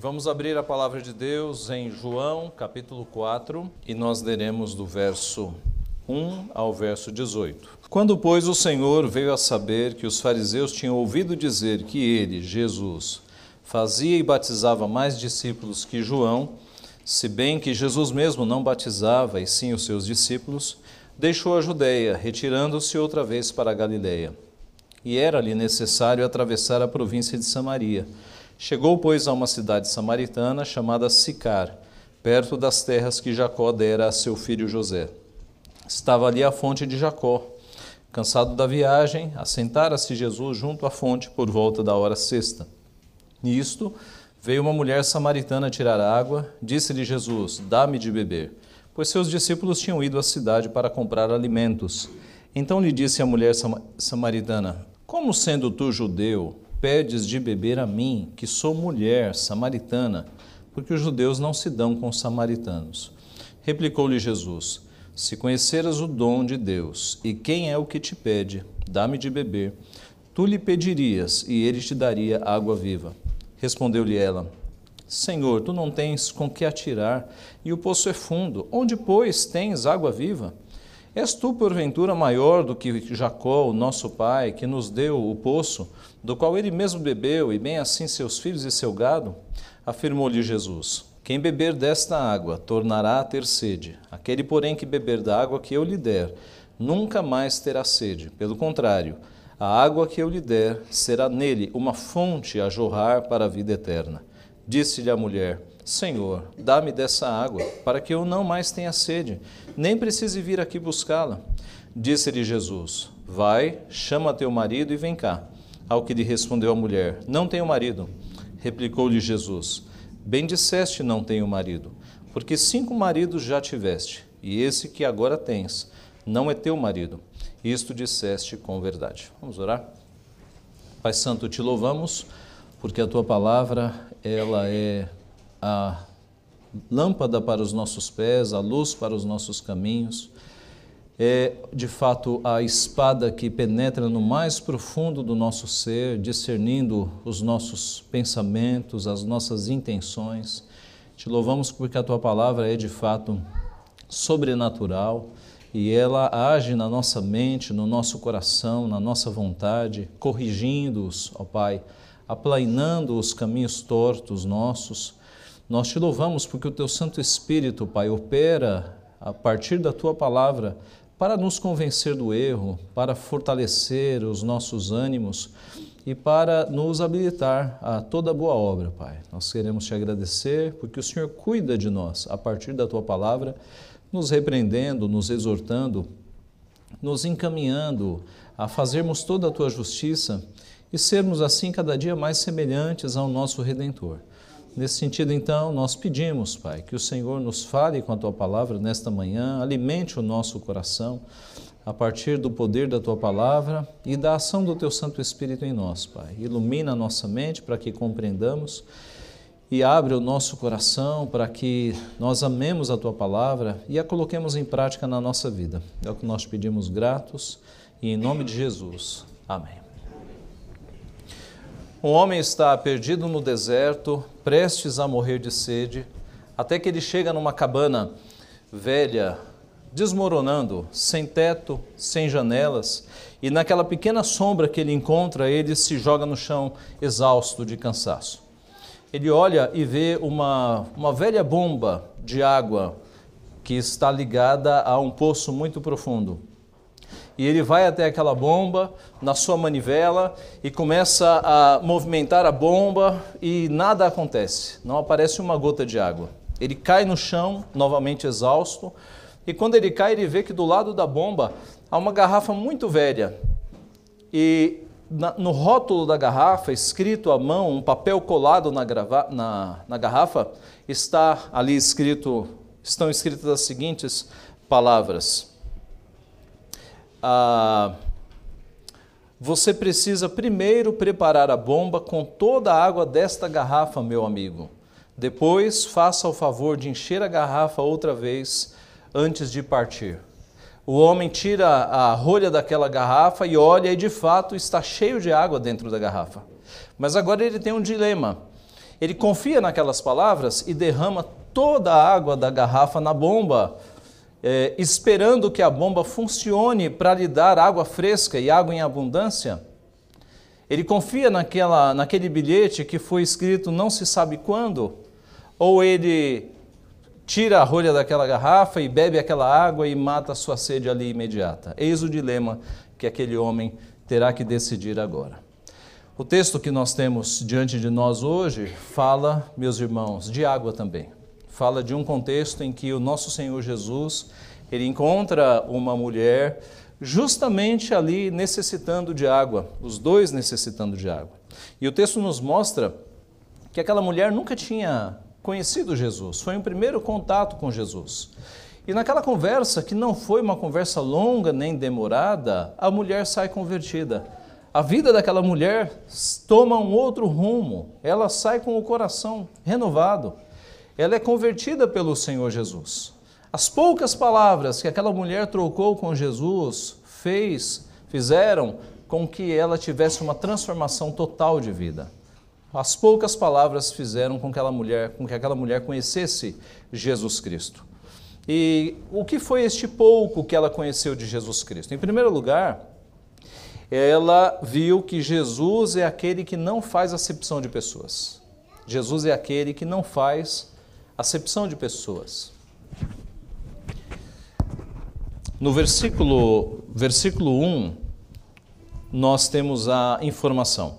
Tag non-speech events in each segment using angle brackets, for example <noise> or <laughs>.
Vamos abrir a palavra de Deus em João, capítulo 4, e nós leremos do verso 1 ao verso 18. Quando, pois, o Senhor veio a saber que os fariseus tinham ouvido dizer que ele, Jesus, fazia e batizava mais discípulos que João, se bem que Jesus mesmo não batizava, e sim os seus discípulos, deixou a Judéia, retirando-se outra vez para a Galiléia. E era-lhe necessário atravessar a província de Samaria. Chegou, pois, a uma cidade samaritana chamada Sicar, perto das terras que Jacó dera a seu filho José. Estava ali a fonte de Jacó. Cansado da viagem, assentara-se Jesus junto à fonte por volta da hora sexta. Nisto, veio uma mulher samaritana tirar água. Disse-lhe Jesus: Dá-me de beber, pois seus discípulos tinham ido à cidade para comprar alimentos. Então lhe disse a mulher samaritana: Como sendo tu judeu, pedes de beber a mim, que sou mulher samaritana, porque os judeus não se dão com os samaritanos. Replicou-lhe Jesus: Se conheceras o dom de Deus e quem é o que te pede, dá-me de beber, tu lhe pedirias e ele te daria água viva. Respondeu-lhe ela: Senhor, tu não tens com que atirar e o poço é fundo. Onde, pois, tens água viva? És tu, porventura, maior do que Jacó, o nosso pai, que nos deu o poço, do qual ele mesmo bebeu, e bem assim seus filhos e seu gado? Afirmou-lhe Jesus: Quem beber desta água tornará a ter sede. Aquele, porém, que beber da água que eu lhe der, nunca mais terá sede. Pelo contrário, a água que eu lhe der será nele uma fonte a jorrar para a vida eterna. Disse-lhe a mulher: Senhor, dá-me dessa água, para que eu não mais tenha sede, nem precise vir aqui buscá-la. Disse-lhe Jesus: Vai, chama teu marido e vem cá. Ao que lhe respondeu a mulher: Não tenho marido. Replicou-lhe Jesus: Bem disseste, não tenho marido, porque cinco maridos já tiveste, e esse que agora tens não é teu marido. Isto disseste com verdade. Vamos orar? Pai Santo, te louvamos, porque a tua palavra, ela é a lâmpada para os nossos pés, a luz para os nossos caminhos. É de fato a espada que penetra no mais profundo do nosso ser, discernindo os nossos pensamentos, as nossas intenções. Te louvamos porque a tua palavra é de fato sobrenatural e ela age na nossa mente, no nosso coração, na nossa vontade, corrigindo-os, ó Pai, aplainando os caminhos tortos nossos nós te louvamos porque o teu Santo Espírito, Pai, opera a partir da tua palavra para nos convencer do erro, para fortalecer os nossos ânimos e para nos habilitar a toda boa obra, Pai. Nós queremos te agradecer porque o Senhor cuida de nós a partir da tua palavra, nos repreendendo, nos exortando, nos encaminhando a fazermos toda a tua justiça e sermos assim cada dia mais semelhantes ao nosso Redentor. Nesse sentido, então, nós pedimos, Pai, que o Senhor nos fale com a tua palavra nesta manhã, alimente o nosso coração a partir do poder da tua palavra e da ação do teu Santo Espírito em nós, Pai. Ilumina a nossa mente para que compreendamos e abre o nosso coração para que nós amemos a tua palavra e a coloquemos em prática na nossa vida. É o que nós pedimos gratos e em nome de Jesus. Amém. Um homem está perdido no deserto, prestes a morrer de sede, até que ele chega numa cabana velha, desmoronando, sem teto, sem janelas, e naquela pequena sombra que ele encontra, ele se joga no chão exausto de cansaço. Ele olha e vê uma, uma velha bomba de água que está ligada a um poço muito profundo e ele vai até aquela bomba na sua manivela e começa a movimentar a bomba e nada acontece, não aparece uma gota de água. Ele cai no chão, novamente exausto, e quando ele cai, ele vê que do lado da bomba há uma garrafa muito velha. E no rótulo da garrafa, escrito à mão, um papel colado na, grava, na, na garrafa, está ali escrito, estão escritas as seguintes palavras ah, você precisa primeiro preparar a bomba com toda a água desta garrafa, meu amigo. Depois, faça o favor de encher a garrafa outra vez antes de partir. O homem tira a rolha daquela garrafa e olha, e de fato está cheio de água dentro da garrafa. Mas agora ele tem um dilema. Ele confia naquelas palavras e derrama toda a água da garrafa na bomba, é, esperando que a bomba funcione para lhe dar água fresca e água em abundância. Ele confia naquela, naquele bilhete que foi escrito não se sabe quando, ou ele tira a rolha daquela garrafa e bebe aquela água e mata a sua sede ali imediata. Eis o dilema que aquele homem terá que decidir agora. O texto que nós temos diante de nós hoje fala, meus irmãos, de água também. Fala de um contexto em que o nosso Senhor Jesus, ele encontra uma mulher justamente ali necessitando de água, os dois necessitando de água. E o texto nos mostra que aquela mulher nunca tinha conhecido Jesus, foi um primeiro contato com Jesus. E naquela conversa, que não foi uma conversa longa nem demorada, a mulher sai convertida. A vida daquela mulher toma um outro rumo, ela sai com o coração renovado. Ela é convertida pelo Senhor Jesus. As poucas palavras que aquela mulher trocou com Jesus fez, fizeram com que ela tivesse uma transformação total de vida. As poucas palavras fizeram com que aquela mulher, com que aquela mulher conhecesse Jesus Cristo. E o que foi este pouco que ela conheceu de Jesus Cristo? Em primeiro lugar, ela viu que Jesus é aquele que não faz acepção de pessoas. Jesus é aquele que não faz acepção de pessoas. No versículo, versículo 1, nós temos a informação.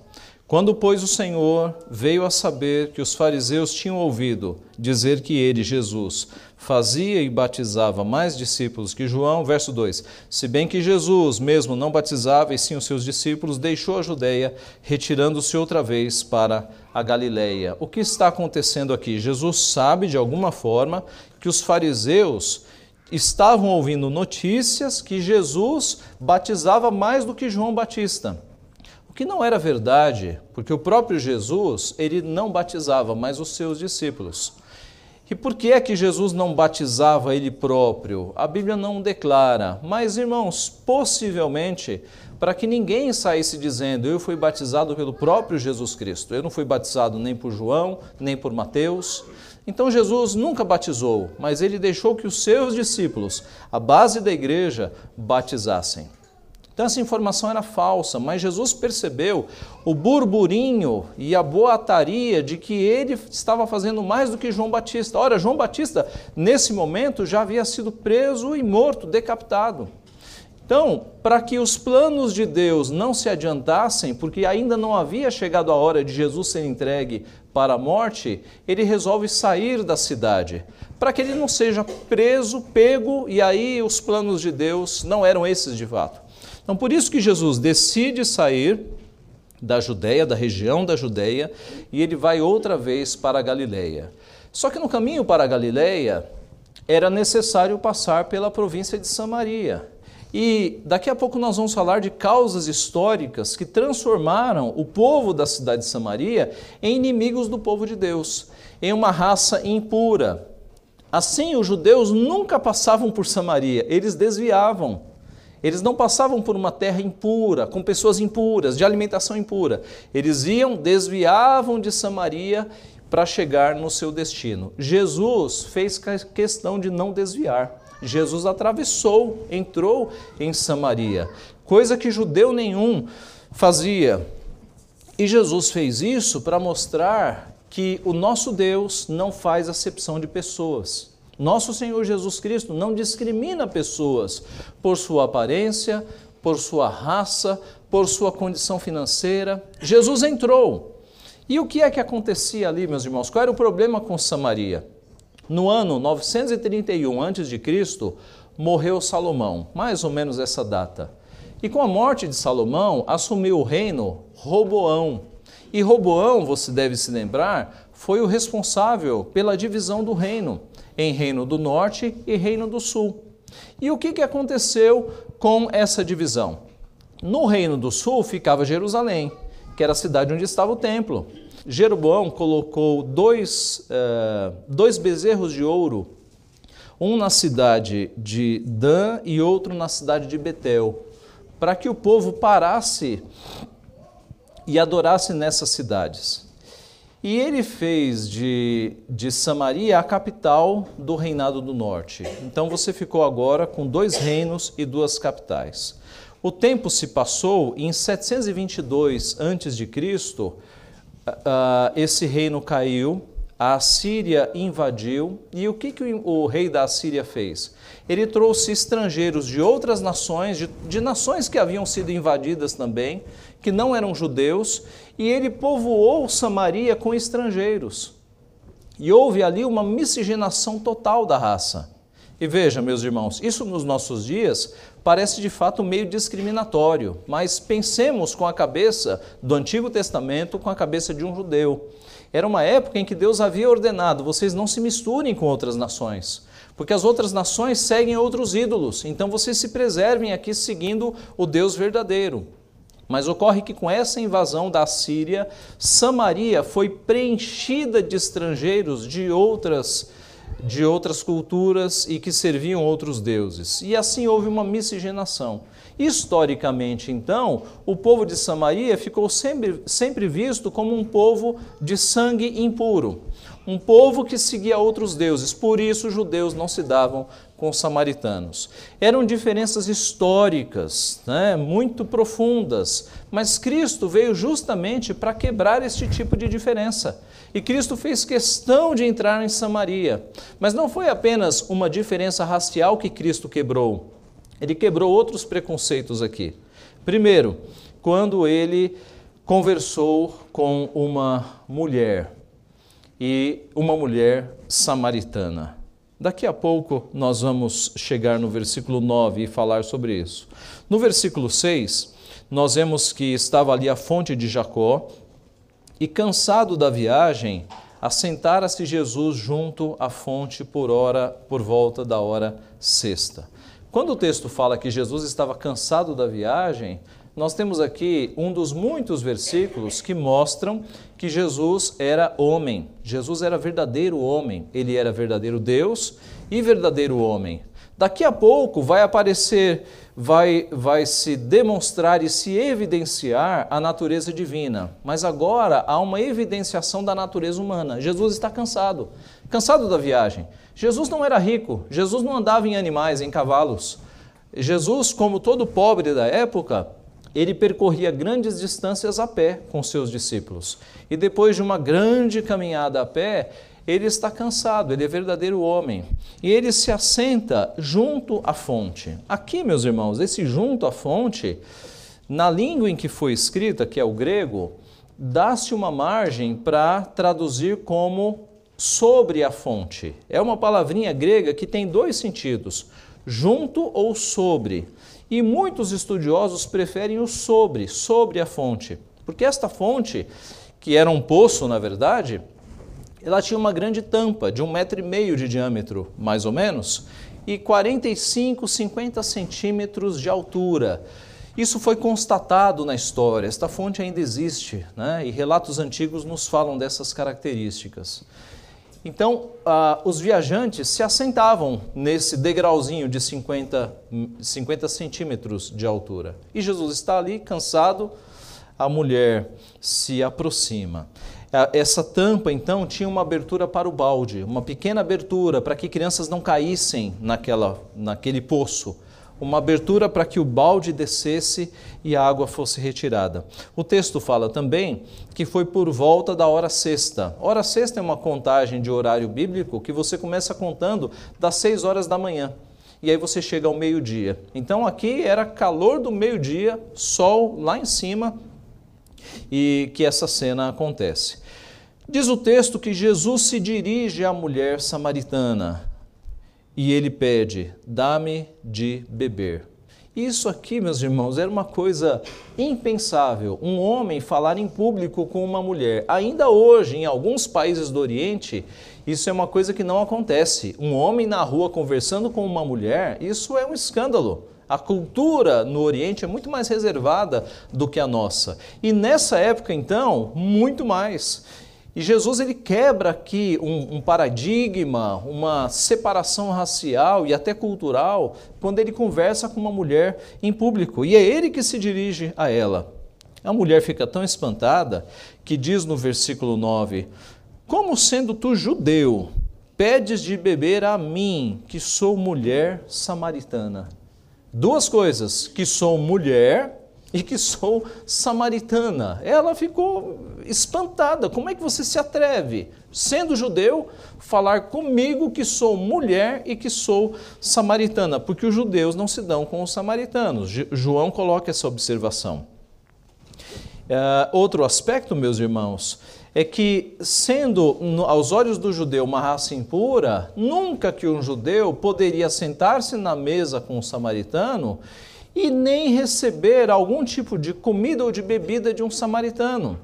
Quando, pois, o Senhor veio a saber que os fariseus tinham ouvido dizer que ele, Jesus, fazia e batizava mais discípulos que João, verso 2: Se bem que Jesus mesmo não batizava e sim os seus discípulos, deixou a Judéia, retirando-se outra vez para a Galileia. O que está acontecendo aqui? Jesus sabe de alguma forma que os fariseus estavam ouvindo notícias que Jesus batizava mais do que João Batista que não era verdade, porque o próprio Jesus, ele não batizava, mas os seus discípulos. E por que é que Jesus não batizava ele próprio? A Bíblia não declara, mas irmãos, possivelmente para que ninguém saísse dizendo: Eu fui batizado pelo próprio Jesus Cristo. Eu não fui batizado nem por João, nem por Mateus. Então Jesus nunca batizou, mas ele deixou que os seus discípulos, a base da igreja, batizassem. Então essa informação era falsa, mas Jesus percebeu o burburinho e a boataria de que ele estava fazendo mais do que João Batista. Ora, João Batista, nesse momento, já havia sido preso e morto, decapitado. Então, para que os planos de Deus não se adiantassem, porque ainda não havia chegado a hora de Jesus ser entregue para a morte, ele resolve sair da cidade, para que ele não seja preso, pego, e aí os planos de Deus não eram esses de fato. Então, por isso que Jesus decide sair da Judéia, da região da Judéia, e ele vai outra vez para a Galileia. Só que no caminho para a Galileia era necessário passar pela província de Samaria. E daqui a pouco nós vamos falar de causas históricas que transformaram o povo da cidade de Samaria em inimigos do povo de Deus, em uma raça impura. Assim, os judeus nunca passavam por Samaria, eles desviavam. Eles não passavam por uma terra impura, com pessoas impuras, de alimentação impura. Eles iam, desviavam de Samaria para chegar no seu destino. Jesus fez questão de não desviar. Jesus atravessou, entrou em Samaria, coisa que judeu nenhum fazia. E Jesus fez isso para mostrar que o nosso Deus não faz acepção de pessoas. Nosso Senhor Jesus Cristo não discrimina pessoas por sua aparência, por sua raça, por sua condição financeira. Jesus entrou. E o que é que acontecia ali, meus irmãos? Qual era o problema com Samaria? No ano 931 a.C., morreu Salomão, mais ou menos essa data. E com a morte de Salomão, assumiu o reino Roboão. E Roboão, você deve se lembrar, foi o responsável pela divisão do reino em Reino do Norte e Reino do Sul. E o que, que aconteceu com essa divisão? No Reino do Sul ficava Jerusalém, que era a cidade onde estava o templo. Jeroboão colocou dois, uh, dois bezerros de ouro, um na cidade de Dan e outro na cidade de Betel, para que o povo parasse e adorasse nessas cidades. E ele fez de, de Samaria a capital do reinado do norte. Então você ficou agora com dois reinos e duas capitais. O tempo se passou e em 722 a.C., uh, esse reino caiu, a Assíria invadiu, e o que, que o, o rei da Assíria fez? Ele trouxe estrangeiros de outras nações, de, de nações que haviam sido invadidas também, que não eram judeus, e ele povoou Samaria com estrangeiros. E houve ali uma miscigenação total da raça. E veja, meus irmãos, isso nos nossos dias parece de fato meio discriminatório, mas pensemos com a cabeça do Antigo Testamento, com a cabeça de um judeu. Era uma época em que Deus havia ordenado: vocês não se misturem com outras nações, porque as outras nações seguem outros ídolos, então vocês se preservem aqui seguindo o Deus verdadeiro. Mas ocorre que com essa invasão da Síria, Samaria foi preenchida de estrangeiros de outras de outras culturas e que serviam outros deuses. E assim houve uma miscigenação. Historicamente, então, o povo de Samaria ficou sempre, sempre visto como um povo de sangue impuro, um povo que seguia outros deuses. Por isso, os judeus não se davam com os samaritanos. Eram diferenças históricas, né, muito profundas, mas Cristo veio justamente para quebrar este tipo de diferença. E Cristo fez questão de entrar em Samaria. Mas não foi apenas uma diferença racial que Cristo quebrou, ele quebrou outros preconceitos aqui. Primeiro, quando ele conversou com uma mulher, e uma mulher samaritana. Daqui a pouco nós vamos chegar no versículo 9 e falar sobre isso. No versículo 6, nós vemos que estava ali a fonte de Jacó e, cansado da viagem, assentara-se Jesus junto à fonte por hora, por volta da hora sexta. Quando o texto fala que Jesus estava cansado da viagem, nós temos aqui um dos muitos versículos que mostram que Jesus era homem. Jesus era verdadeiro homem. Ele era verdadeiro Deus e verdadeiro homem. Daqui a pouco vai aparecer, vai, vai se demonstrar e se evidenciar a natureza divina. Mas agora há uma evidenciação da natureza humana. Jesus está cansado, cansado da viagem. Jesus não era rico, Jesus não andava em animais, em cavalos. Jesus, como todo pobre da época, ele percorria grandes distâncias a pé com seus discípulos. E depois de uma grande caminhada a pé, ele está cansado, ele é verdadeiro homem. E ele se assenta junto à fonte. Aqui, meus irmãos, esse junto à fonte, na língua em que foi escrita, que é o grego, dá-se uma margem para traduzir como sobre a fonte. É uma palavrinha grega que tem dois sentidos: junto ou sobre. E muitos estudiosos preferem o sobre, sobre a fonte, porque esta fonte, que era um poço na verdade, ela tinha uma grande tampa de um metro e meio de diâmetro, mais ou menos, e 45, 50 centímetros de altura. Isso foi constatado na história, esta fonte ainda existe, né? e relatos antigos nos falam dessas características. Então, ah, os viajantes se assentavam nesse degrauzinho de 50, 50 centímetros de altura. E Jesus está ali, cansado, a mulher se aproxima. Essa tampa, então, tinha uma abertura para o balde, uma pequena abertura para que crianças não caíssem naquela, naquele poço uma abertura para que o balde descesse e a água fosse retirada. O texto fala também que foi por volta da hora sexta. Hora sexta é uma contagem de horário bíblico que você começa contando das seis horas da manhã. E aí você chega ao meio-dia. Então aqui era calor do meio-dia, sol lá em cima, e que essa cena acontece. Diz o texto que Jesus se dirige à mulher samaritana e ele pede: dá-me de beber. Isso aqui, meus irmãos, era uma coisa impensável. Um homem falar em público com uma mulher. Ainda hoje, em alguns países do Oriente, isso é uma coisa que não acontece. Um homem na rua conversando com uma mulher, isso é um escândalo. A cultura no Oriente é muito mais reservada do que a nossa. E nessa época, então, muito mais. E Jesus ele quebra aqui um, um, paradigma, uma separação racial e até cultural, quando ele conversa com uma mulher em público. E é ele que se dirige a ela. A mulher fica tão espantada que diz no versículo 9: Como sendo tu judeu, pedes de beber a mim, que sou mulher samaritana? Duas coisas: que sou mulher e que sou samaritana. Ela ficou espantada. Como é que você se atreve, sendo judeu, falar comigo que sou mulher e que sou samaritana? Porque os judeus não se dão com os samaritanos. João coloca essa observação. Uh, outro aspecto, meus irmãos, é que, sendo aos olhos do judeu uma raça impura, nunca que um judeu poderia sentar-se na mesa com um samaritano e nem receber algum tipo de comida ou de bebida de um samaritano.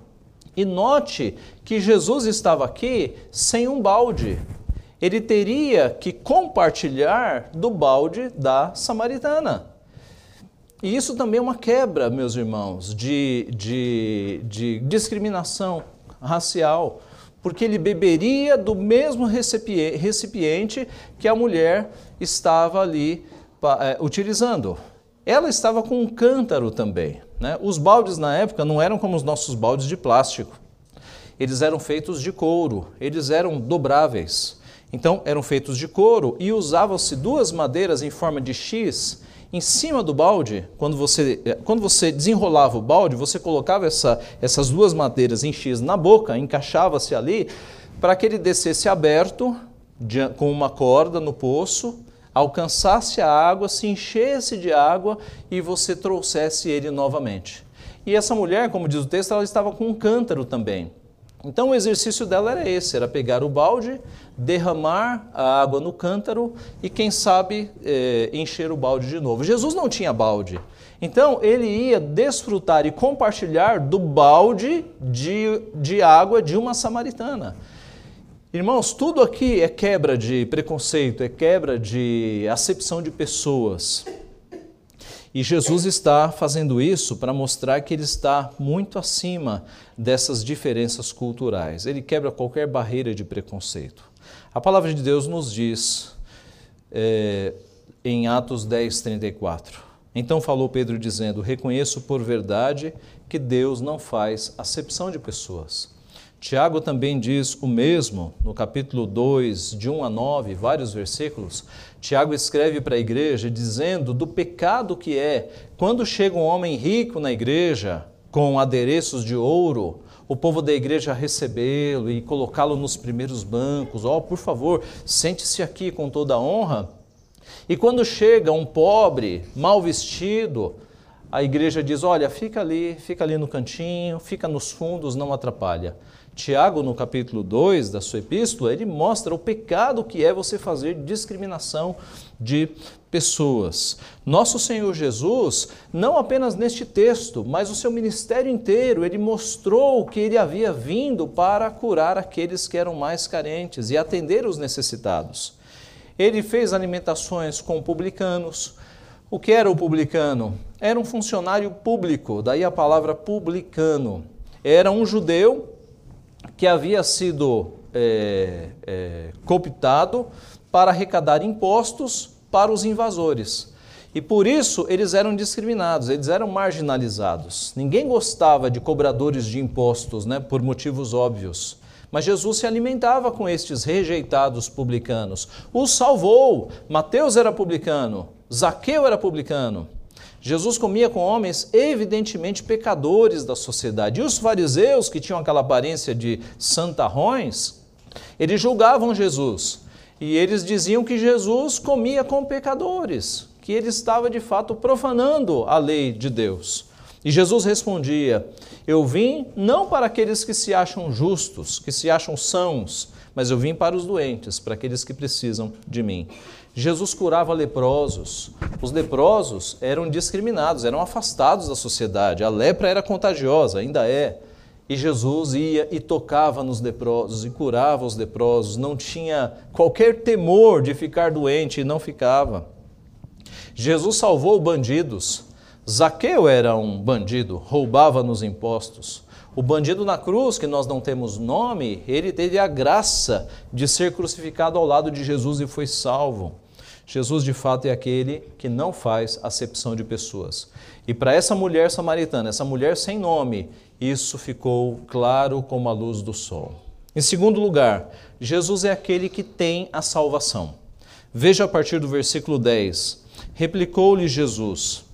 E note que Jesus estava aqui sem um balde. Ele teria que compartilhar do balde da samaritana. E isso também é uma quebra, meus irmãos, de, de, de discriminação racial, porque ele beberia do mesmo recipiente que a mulher estava ali é, utilizando. Ela estava com um cântaro também. Né? Os baldes na época não eram como os nossos baldes de plástico. Eles eram feitos de couro, eles eram dobráveis. Então, eram feitos de couro e usavam-se duas madeiras em forma de X em cima do balde, quando você, eh, quando você desenrolava o balde, você colocava essa, essas duas madeiras em X na boca, encaixava-se ali, para que ele descesse aberto, com uma corda no poço, alcançasse a água, se enchesse de água e você trouxesse ele novamente. E essa mulher, como diz o texto, ela estava com um cântaro também. Então o exercício dela era esse, era pegar o balde, derramar a água no cântaro e quem sabe é, encher o balde de novo. Jesus não tinha balde, então ele ia desfrutar e compartilhar do balde de, de água de uma samaritana. Irmãos, tudo aqui é quebra de preconceito, é quebra de acepção de pessoas. E Jesus está fazendo isso para mostrar que ele está muito acima dessas diferenças culturais. Ele quebra qualquer barreira de preconceito. A palavra de Deus nos diz é, em Atos 10, 34. Então falou Pedro dizendo: Reconheço por verdade que Deus não faz acepção de pessoas. Tiago também diz o mesmo no capítulo 2, de 1 a 9, vários versículos. Tiago escreve para a igreja dizendo do pecado que é quando chega um homem rico na igreja com adereços de ouro, o povo da igreja recebê-lo e colocá-lo nos primeiros bancos. Ó, oh, por favor, sente-se aqui com toda a honra. E quando chega um pobre, mal vestido, a igreja diz: Olha, fica ali, fica ali no cantinho, fica nos fundos, não atrapalha. Tiago, no capítulo 2 da sua epístola, ele mostra o pecado que é você fazer discriminação de pessoas. Nosso Senhor Jesus, não apenas neste texto, mas o seu ministério inteiro, ele mostrou que ele havia vindo para curar aqueles que eram mais carentes e atender os necessitados. Ele fez alimentações com publicanos. O que era o publicano? Era um funcionário público, daí a palavra publicano. Era um judeu que havia sido é, é, cooptado para arrecadar impostos para os invasores. E por isso eles eram discriminados, eles eram marginalizados. Ninguém gostava de cobradores de impostos, né, por motivos óbvios. Mas Jesus se alimentava com estes rejeitados publicanos. Os salvou. Mateus era publicano, Zaqueu era publicano. Jesus comia com homens evidentemente pecadores da sociedade. E os fariseus, que tinham aquela aparência de santarrões, eles julgavam Jesus. E eles diziam que Jesus comia com pecadores, que ele estava de fato profanando a lei de Deus. E Jesus respondia: Eu vim não para aqueles que se acham justos, que se acham sãos, mas eu vim para os doentes, para aqueles que precisam de mim. Jesus curava leprosos. Os leprosos eram discriminados, eram afastados da sociedade. A lepra era contagiosa, ainda é. E Jesus ia e tocava nos leprosos e curava os leprosos, não tinha qualquer temor de ficar doente e não ficava. Jesus salvou bandidos. Zaqueu era um bandido, roubava nos impostos. O bandido na cruz, que nós não temos nome, ele teve a graça de ser crucificado ao lado de Jesus e foi salvo. Jesus de fato é aquele que não faz acepção de pessoas. E para essa mulher samaritana, essa mulher sem nome, isso ficou claro como a luz do sol. Em segundo lugar, Jesus é aquele que tem a salvação. Veja a partir do versículo 10. Replicou-lhe Jesus: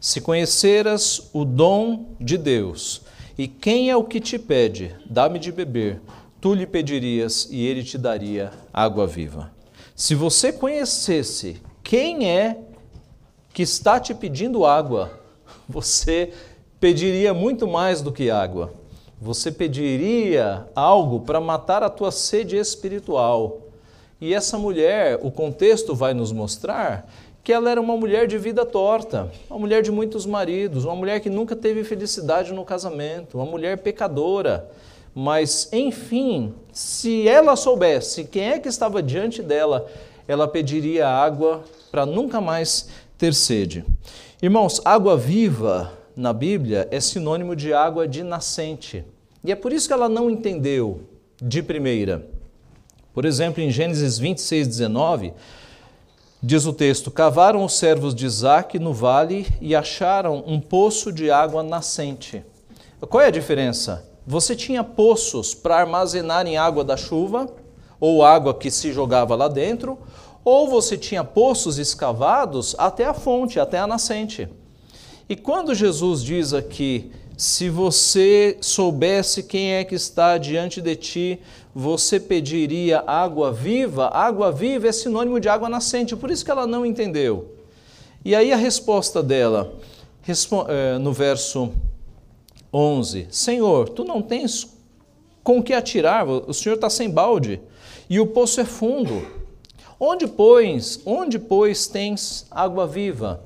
Se conheceras o dom de Deus, e quem é o que te pede, dá-me de beber, tu lhe pedirias e ele te daria água viva. Se você conhecesse quem é que está te pedindo água, <laughs> você pediria muito mais do que água. Você pediria algo para matar a tua sede espiritual. E essa mulher, o contexto vai nos mostrar que ela era uma mulher de vida torta, uma mulher de muitos maridos, uma mulher que nunca teve felicidade no casamento, uma mulher pecadora. Mas, enfim, se ela soubesse quem é que estava diante dela, ela pediria água para nunca mais ter sede. Irmãos, água viva na Bíblia é sinônimo de água de nascente. E é por isso que ela não entendeu de primeira. Por exemplo, em Gênesis 26, 19, diz o texto: Cavaram os servos de Isaac no vale e acharam um poço de água nascente. Qual é a diferença? Você tinha poços para armazenarem água da chuva, ou água que se jogava lá dentro, ou você tinha poços escavados até a fonte, até a nascente. E quando Jesus diz aqui, se você soubesse quem é que está diante de ti, você pediria água viva. Água viva é sinônimo de água nascente, por isso que ela não entendeu. E aí a resposta dela, eh, no verso 11: Senhor, tu não tens com que atirar, o Senhor está sem balde, e o poço é fundo. Onde, pois, onde, pois, tens água viva?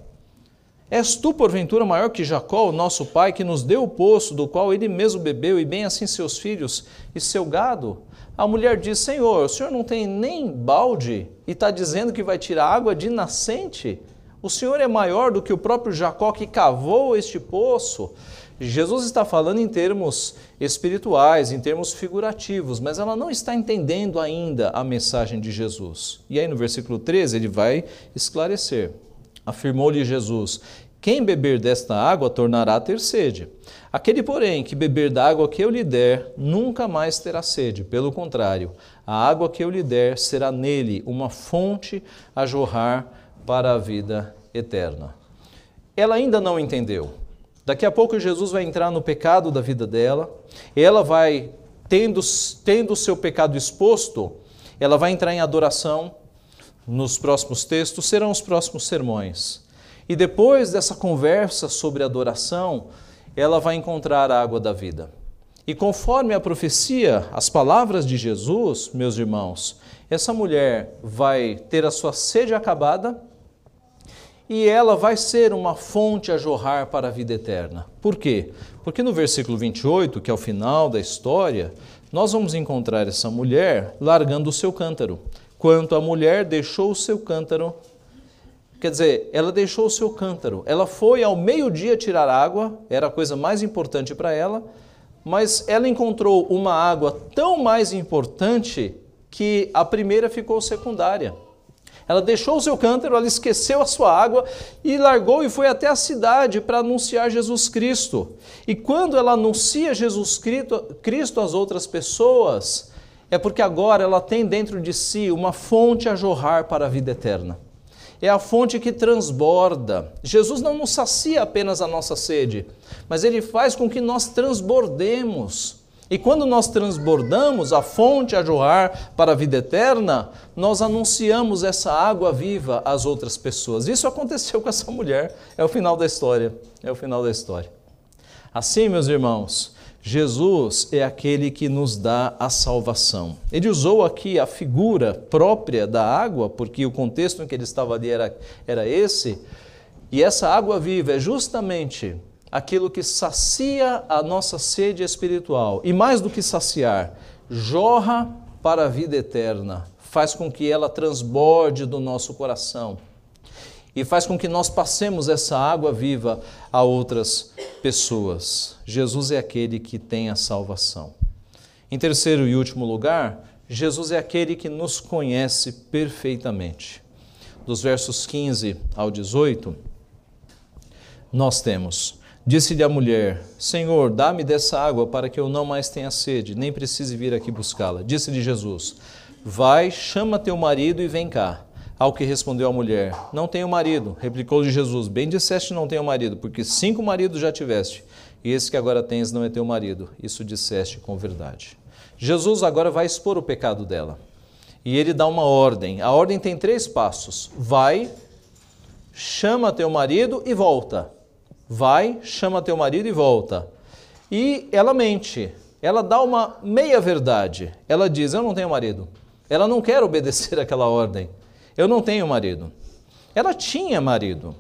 És tu, porventura, maior que Jacó, o nosso pai, que nos deu o poço, do qual ele mesmo bebeu, e bem assim seus filhos e seu gado? A mulher diz: Senhor, o senhor não tem nem balde e está dizendo que vai tirar água de nascente? O senhor é maior do que o próprio Jacó que cavou este poço? Jesus está falando em termos espirituais, em termos figurativos, mas ela não está entendendo ainda a mensagem de Jesus. E aí no versículo 13 ele vai esclarecer. Afirmou-lhe Jesus: Quem beber desta água tornará a ter sede. Aquele, porém, que beber da água que eu lhe der, nunca mais terá sede. Pelo contrário, a água que eu lhe der será nele uma fonte a jorrar para a vida eterna. Ela ainda não entendeu. Daqui a pouco Jesus vai entrar no pecado da vida dela, ela vai, tendo, o seu pecado exposto, ela vai entrar em adoração, nos próximos textos serão os próximos sermões. E depois dessa conversa sobre adoração, ela vai encontrar a água da vida. E conforme a profecia, as palavras de Jesus, meus irmãos, essa mulher vai ter a sua sede acabada e ela vai ser uma fonte a jorrar para a vida eterna. Por quê? Porque no versículo 28, que é o final da história, nós vamos encontrar essa mulher largando o seu cântaro quanto a mulher deixou o seu cântaro. Quer dizer, ela deixou o seu cântaro. Ela foi ao meio-dia tirar água, era a coisa mais importante para ela, mas ela encontrou uma água tão mais importante que a primeira ficou secundária. Ela deixou o seu cântaro, ela esqueceu a sua água e largou e foi até a cidade para anunciar Jesus Cristo. E quando ela anuncia Jesus Cristo às outras pessoas, é porque agora ela tem dentro de si uma fonte a jorrar para a vida eterna. É a fonte que transborda. Jesus não nos sacia apenas a nossa sede, mas ele faz com que nós transbordemos. E quando nós transbordamos a fonte a jorrar para a vida eterna, nós anunciamos essa água viva às outras pessoas. Isso aconteceu com essa mulher. É o final da história. É o final da história. Assim, meus irmãos, Jesus é aquele que nos dá a salvação. Ele usou aqui a figura própria da água, porque o contexto em que ele estava ali era, era esse, e essa água viva é justamente aquilo que sacia a nossa sede espiritual, e mais do que saciar, jorra para a vida eterna, faz com que ela transborde do nosso coração e faz com que nós passemos essa água viva a outras pessoas. Jesus é aquele que tem a salvação. Em terceiro e último lugar, Jesus é aquele que nos conhece perfeitamente. dos versos 15 ao 18, nós temos: Disse-lhe a mulher: Senhor, dá-me dessa água para que eu não mais tenha sede, nem precise vir aqui buscá-la. Disse-lhe Jesus: Vai, chama teu marido e vem cá. Ao que respondeu a mulher: Não tenho marido. Replicou-lhe Jesus: Bem disseste não tenho marido, porque cinco maridos já tiveste, e esse que agora tens não é teu marido. Isso disseste com verdade. Jesus agora vai expor o pecado dela. E ele dá uma ordem. A ordem tem três passos: vai, chama teu marido e volta. Vai, chama teu marido e volta. E ela mente. Ela dá uma meia verdade. Ela diz: Eu não tenho marido. Ela não quer obedecer <laughs> aquela ordem. Eu não tenho marido. Ela tinha marido,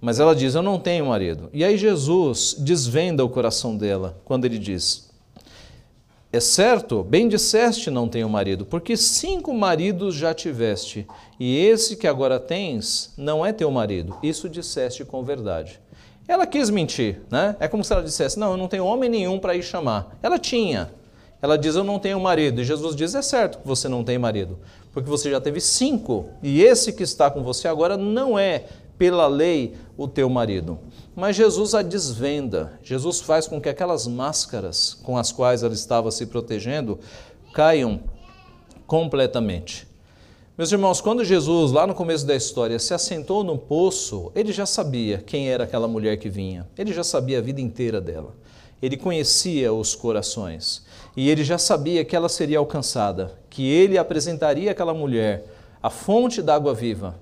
mas ela diz: Eu não tenho marido. E aí Jesus desvenda o coração dela quando ele diz: É certo, bem disseste, não tenho marido, porque cinco maridos já tiveste, e esse que agora tens não é teu marido. Isso disseste com verdade. Ela quis mentir, né? É como se ela dissesse: Não, eu não tenho homem nenhum para ir chamar. Ela tinha. Ela diz: Eu não tenho marido. E Jesus diz: É certo que você não tem marido, porque você já teve cinco, e esse que está com você agora não é, pela lei, o teu marido. Mas Jesus a desvenda, Jesus faz com que aquelas máscaras com as quais ela estava se protegendo caiam completamente. Meus irmãos, quando Jesus, lá no começo da história, se assentou no poço, ele já sabia quem era aquela mulher que vinha, ele já sabia a vida inteira dela, ele conhecia os corações. E ele já sabia que ela seria alcançada, que ele apresentaria aquela mulher a fonte da água viva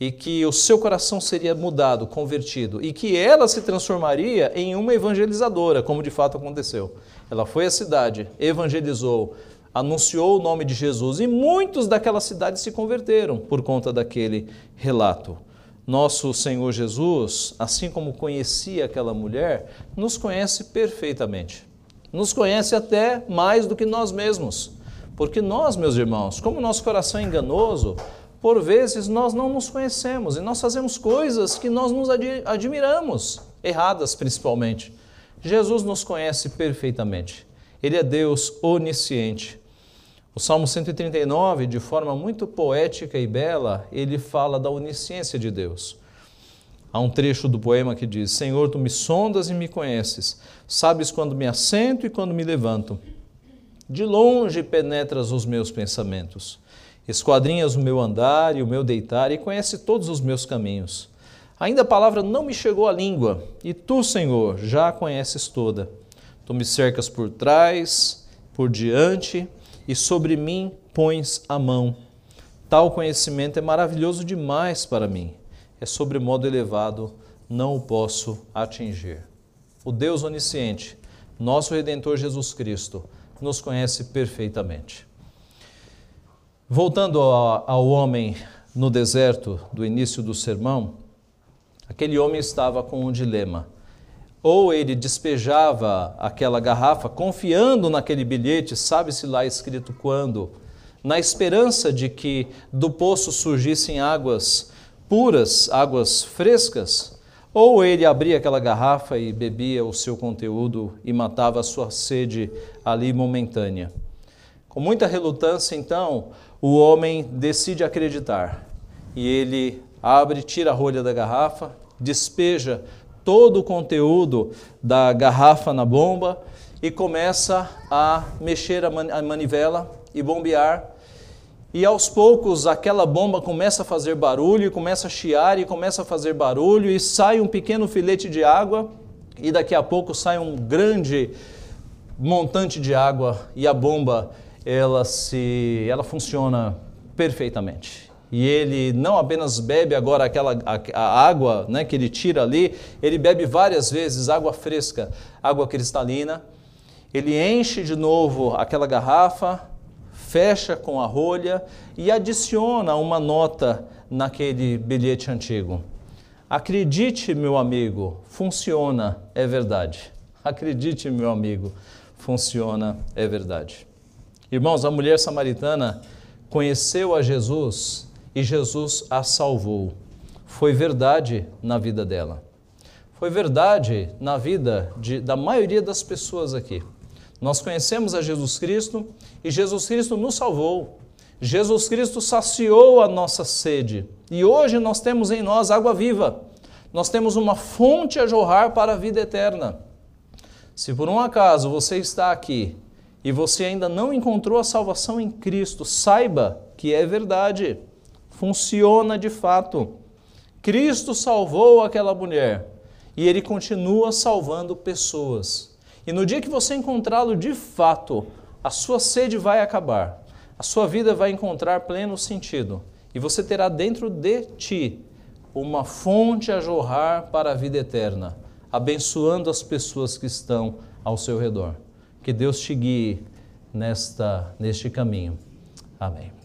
e que o seu coração seria mudado, convertido e que ela se transformaria em uma evangelizadora, como de fato aconteceu. Ela foi à cidade, evangelizou, anunciou o nome de Jesus e muitos daquela cidade se converteram por conta daquele relato. Nosso Senhor Jesus, assim como conhecia aquela mulher, nos conhece perfeitamente nos conhece até mais do que nós mesmos. Porque nós, meus irmãos, como nosso coração é enganoso, por vezes nós não nos conhecemos e nós fazemos coisas que nós nos admiramos, erradas principalmente. Jesus nos conhece perfeitamente. Ele é Deus onisciente. O Salmo 139, de forma muito poética e bela, ele fala da onisciência de Deus. Há um trecho do poema que diz: Senhor, tu me sondas e me conheces, sabes quando me assento e quando me levanto. De longe penetras os meus pensamentos, esquadrinhas o meu andar e o meu deitar e conhece todos os meus caminhos. Ainda a palavra não me chegou à língua, e tu, Senhor, já a conheces toda. Tu me cercas por trás, por diante, e sobre mim pões a mão. Tal conhecimento é maravilhoso demais para mim é sobre modo elevado, não o posso atingir. O Deus onisciente, nosso Redentor Jesus Cristo, nos conhece perfeitamente. Voltando ao homem no deserto do início do sermão, aquele homem estava com um dilema. Ou ele despejava aquela garrafa confiando naquele bilhete, sabe-se lá escrito quando, na esperança de que do poço surgissem águas puras, águas frescas, ou ele abria aquela garrafa e bebia o seu conteúdo e matava a sua sede ali momentânea. Com muita relutância, então, o homem decide acreditar e ele abre, tira a rolha da garrafa, despeja todo o conteúdo da garrafa na bomba e começa a mexer a manivela e bombear e aos poucos aquela bomba começa a fazer barulho, e começa a chiar e começa a fazer barulho, e sai um pequeno filete de água, e daqui a pouco sai um grande montante de água, e a bomba ela se ela funciona perfeitamente. E ele não apenas bebe agora aquela a, água né, que ele tira ali, ele bebe várias vezes água fresca, água cristalina. Ele enche de novo aquela garrafa, fecha com a rolha e adiciona uma nota naquele bilhete antigo. Acredite, meu amigo, funciona, é verdade. Acredite, meu amigo, funciona, é verdade. Irmãos, a mulher samaritana conheceu a Jesus e Jesus a salvou. Foi verdade na vida dela. Foi verdade na vida de, da maioria das pessoas aqui. Nós conhecemos a Jesus Cristo e Jesus Cristo nos salvou. Jesus Cristo saciou a nossa sede E hoje nós temos em nós água viva. Nós temos uma fonte a jorrar para a vida eterna. Se por um acaso você está aqui e você ainda não encontrou a salvação em Cristo, saiba que é verdade. Funciona de fato. Cristo salvou aquela mulher e ele continua salvando pessoas. E no dia que você encontrá-lo de fato, a sua sede vai acabar, a sua vida vai encontrar pleno sentido e você terá dentro de ti uma fonte a jorrar para a vida eterna, abençoando as pessoas que estão ao seu redor. Que Deus te guie nesta, neste caminho. Amém.